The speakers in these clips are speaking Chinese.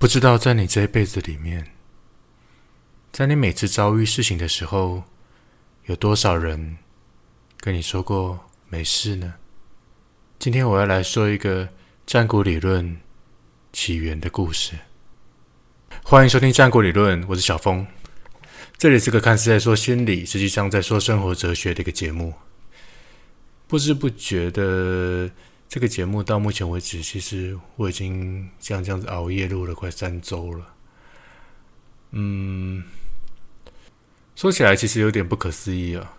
不知道在你这一辈子里面，在你每次遭遇事情的时候，有多少人跟你说过没事呢？今天我要来说一个战国理论起源的故事。欢迎收听战国理论，我是小峰。这里是个看似在说心理，实际上在说生活哲学的一个节目。不知不觉的。这个节目到目前为止，其实我已经像这样子熬夜录了快三周了。嗯，说起来其实有点不可思议啊。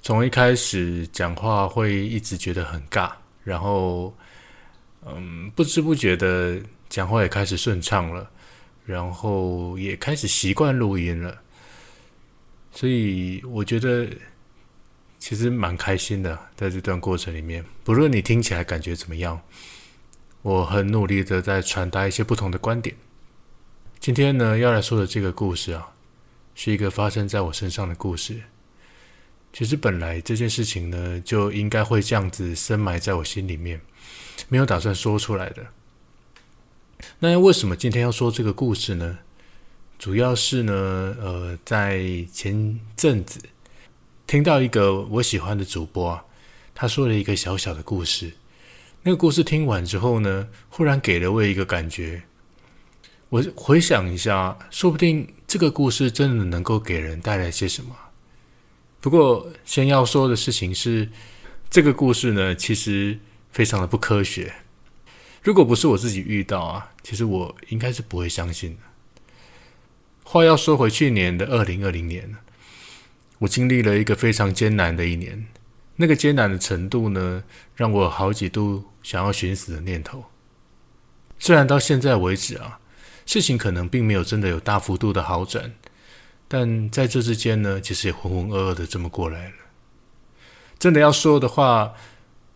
从一开始讲话会一直觉得很尬，然后嗯，不知不觉的讲话也开始顺畅了，然后也开始习惯录音了。所以我觉得。其实蛮开心的，在这段过程里面，不论你听起来感觉怎么样，我很努力的在传达一些不同的观点。今天呢，要来说的这个故事啊，是一个发生在我身上的故事。其实本来这件事情呢，就应该会这样子深埋在我心里面，没有打算说出来的。那为什么今天要说这个故事呢？主要是呢，呃，在前阵子。听到一个我喜欢的主播，他说了一个小小的故事。那个故事听完之后呢，忽然给了我一个感觉。我回想一下，说不定这个故事真的能够给人带来些什么。不过，先要说的事情是，这个故事呢，其实非常的不科学。如果不是我自己遇到啊，其实我应该是不会相信的。话要说回去年的二零二零年我经历了一个非常艰难的一年，那个艰难的程度呢，让我好几度想要寻死的念头。虽然到现在为止啊，事情可能并没有真的有大幅度的好转，但在这之间呢，其实也浑浑噩噩的这么过来了。真的要说的话，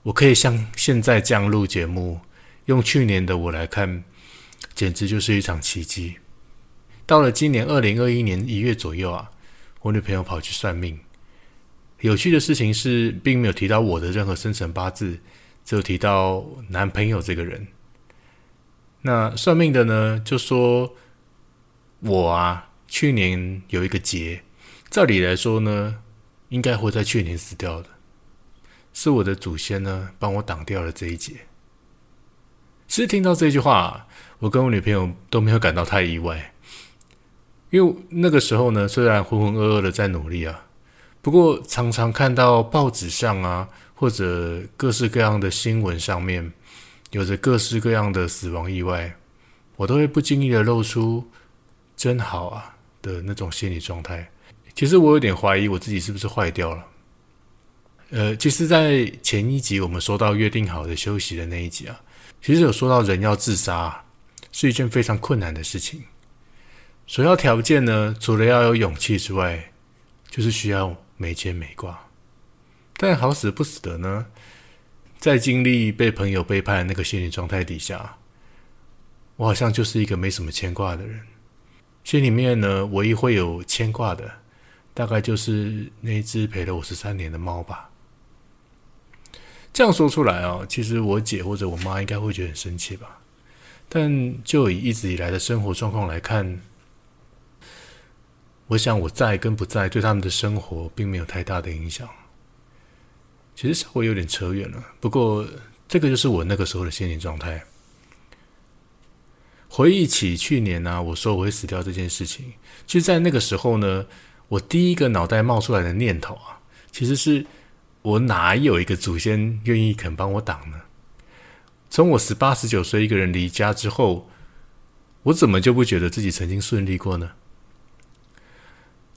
我可以像现在这样录节目，用去年的我来看，简直就是一场奇迹。到了今年二零二一年一月左右啊。我女朋友跑去算命，有趣的事情是，并没有提到我的任何生辰八字，只有提到男朋友这个人。那算命的呢，就说我啊，去年有一个劫，照理来说呢，应该会在去年死掉的，是我的祖先呢帮我挡掉了这一劫。其实听到这句话，我跟我女朋友都没有感到太意外。因为那个时候呢，虽然浑浑噩噩的在努力啊，不过常常看到报纸上啊，或者各式各样的新闻上面，有着各式各样的死亡意外，我都会不经意的露出“真好啊”的那种心理状态。其实我有点怀疑我自己是不是坏掉了。呃，其实，在前一集我们说到约定好的休息的那一集啊，其实有说到人要自杀是一件非常困难的事情。首要条件呢，除了要有勇气之外，就是需要没牵没挂。但好死不死的呢，在经历被朋友背叛那个心理状态底下，我好像就是一个没什么牵挂的人。心里面呢，唯一会有牵挂的，大概就是那只陪了我十三年的猫吧。这样说出来啊，其实我姐或者我妈应该会觉得很生气吧。但就以一直以来的生活状况来看，我想我在跟不在对他们的生活并没有太大的影响，其实稍微有点扯远了。不过这个就是我那个时候的心理状态。回忆起去年呢，我说我会死掉这件事情，其实，在那个时候呢，我第一个脑袋冒出来的念头啊，其实是我哪有一个祖先愿意肯帮我挡呢？从我十八十九岁一个人离家之后，我怎么就不觉得自己曾经顺利过呢？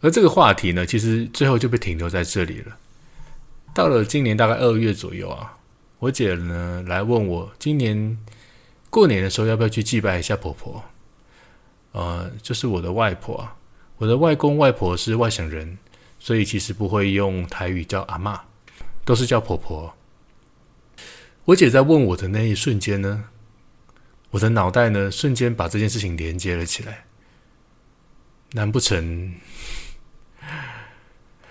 而这个话题呢，其实最后就被停留在这里了。到了今年大概二月左右啊，我姐呢来问我，今年过年的时候要不要去祭拜一下婆婆？呃，就是我的外婆啊，我的外公外婆是外省人，所以其实不会用台语叫阿妈，都是叫婆婆。我姐在问我的那一瞬间呢，我的脑袋呢瞬间把这件事情连接了起来，难不成？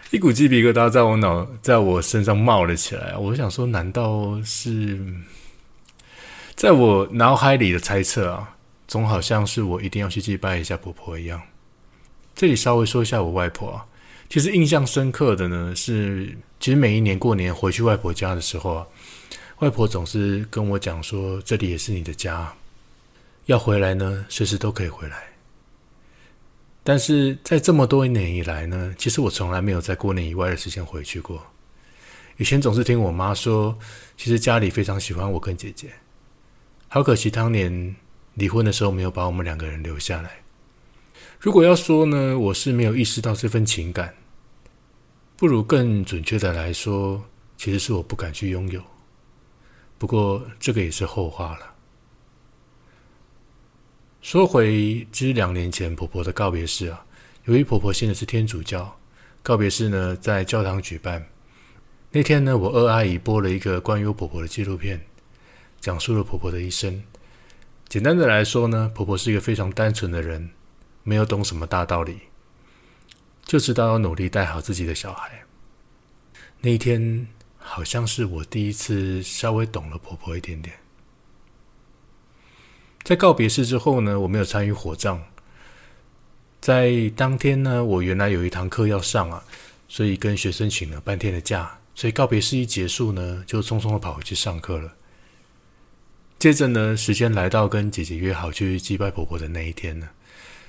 一股鸡皮疙瘩在我脑，在我身上冒了起来。我想说，难道是在我脑海里的猜测啊？总好像是我一定要去祭拜一下婆婆一样。这里稍微说一下我外婆啊，其实印象深刻的呢是，其实每一年过年回去外婆家的时候啊，外婆总是跟我讲说，这里也是你的家，要回来呢，随时都可以回来。但是在这么多年以来呢，其实我从来没有在过年以外的时间回去过。以前总是听我妈说，其实家里非常喜欢我跟姐姐，好可惜当年离婚的时候没有把我们两个人留下来。如果要说呢，我是没有意识到这份情感，不如更准确的来说，其实是我不敢去拥有。不过这个也是后话了。说回之两年前婆婆的告别式啊，由于婆婆信的是天主教，告别式呢在教堂举办。那天呢，我二阿姨播了一个关于我婆婆的纪录片，讲述了婆婆的一生。简单的来说呢，婆婆是一个非常单纯的人。没有懂什么大道理，就知道要努力带好自己的小孩。那一天好像是我第一次稍微懂了婆婆一点点。在告别式之后呢，我没有参与火葬。在当天呢，我原来有一堂课要上啊，所以跟学生请了半天的假。所以告别式一结束呢，就匆匆的跑回去上课了。接着呢，时间来到跟姐姐约好去祭拜婆婆的那一天呢。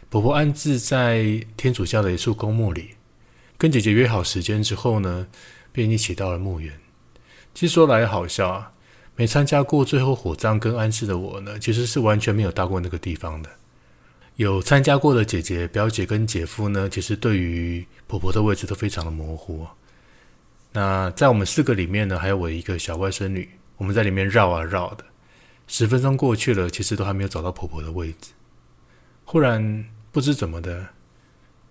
婆婆安置在天主教的一处公墓里，跟姐姐约好时间之后呢，便一起到了墓园。其实说来好笑啊，没参加过最后火葬跟安置的我呢，其实是完全没有到过那个地方的。有参加过的姐姐、表姐跟姐夫呢，其实对于婆婆的位置都非常的模糊。那在我们四个里面呢，还有我一个小外甥女，我们在里面绕啊绕的，十分钟过去了，其实都还没有找到婆婆的位置。忽然。不知怎么的，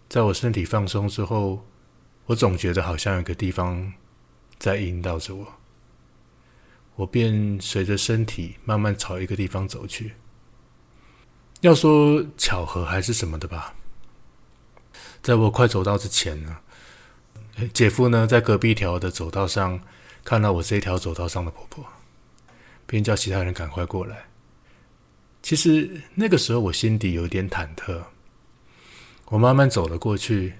在我身体放松之后，我总觉得好像有个地方在引导着我，我便随着身体慢慢朝一个地方走去。要说巧合还是什么的吧，在我快走到之前呢，姐夫呢在隔壁条的走道上看到我这条走道上的婆婆，便叫其他人赶快过来。其实那个时候我心底有点忐忑。我慢慢走了过去，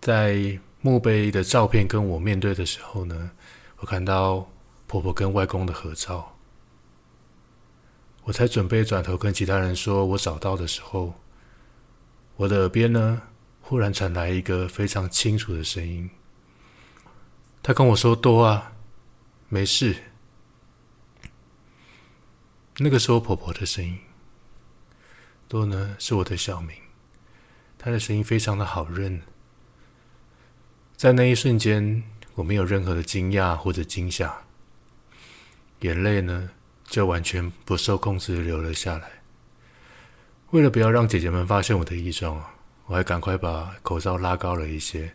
在墓碑的照片跟我面对的时候呢，我看到婆婆跟外公的合照。我才准备转头跟其他人说我找到的时候，我的耳边呢，忽然传来一个非常清楚的声音。他跟我说：“多啊，没事。”那个是我婆婆的声音，多呢是我的小名。他的声音非常的好认，在那一瞬间，我没有任何的惊讶或者惊吓，眼泪呢就完全不受控制的流了下来。为了不要让姐姐们发现我的异状啊，我还赶快把口罩拉高了一些，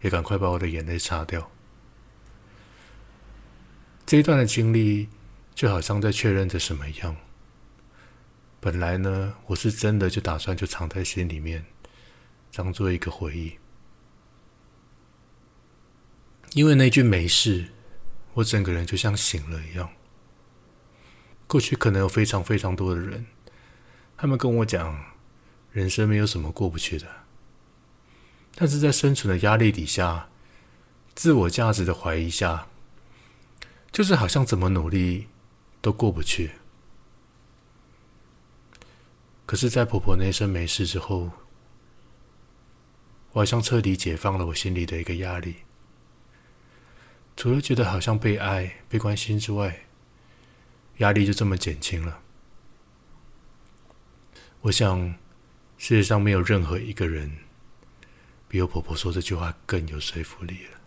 也赶快把我的眼泪擦掉。这一段的经历就好像在确认着什么一样。本来呢，我是真的就打算就藏在心里面。当做一个回忆，因为那句没事，我整个人就像醒了一样。过去可能有非常非常多的人，他们跟我讲，人生没有什么过不去的，但是在生存的压力底下，自我价值的怀疑下，就是好像怎么努力都过不去。可是，在婆婆那一声没事之后。我好像彻底解放了我心里的一个压力，除了觉得好像被爱、被关心之外，压力就这么减轻了。我想，世界上没有任何一个人比我婆婆说这句话更有说服力了。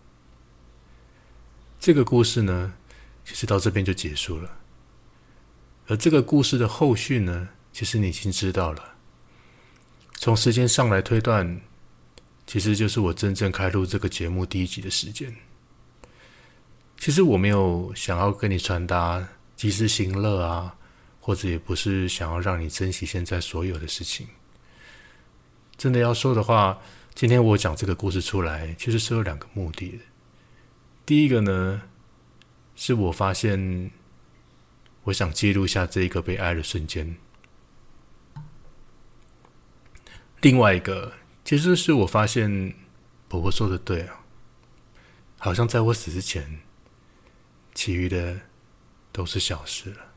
这个故事呢，其实到这边就结束了。而这个故事的后续呢，其实你已经知道了。从时间上来推断。其实就是我真正开录这个节目第一集的时间。其实我没有想要跟你传达及时行乐啊，或者也不是想要让你珍惜现在所有的事情。真的要说的话，今天我讲这个故事出来，其实是有两个目的的。第一个呢，是我发现我想记录下这一个被爱的瞬间，另外一个，其实是我发现婆婆说的对啊，好像在我死之前，其余的都是小事了。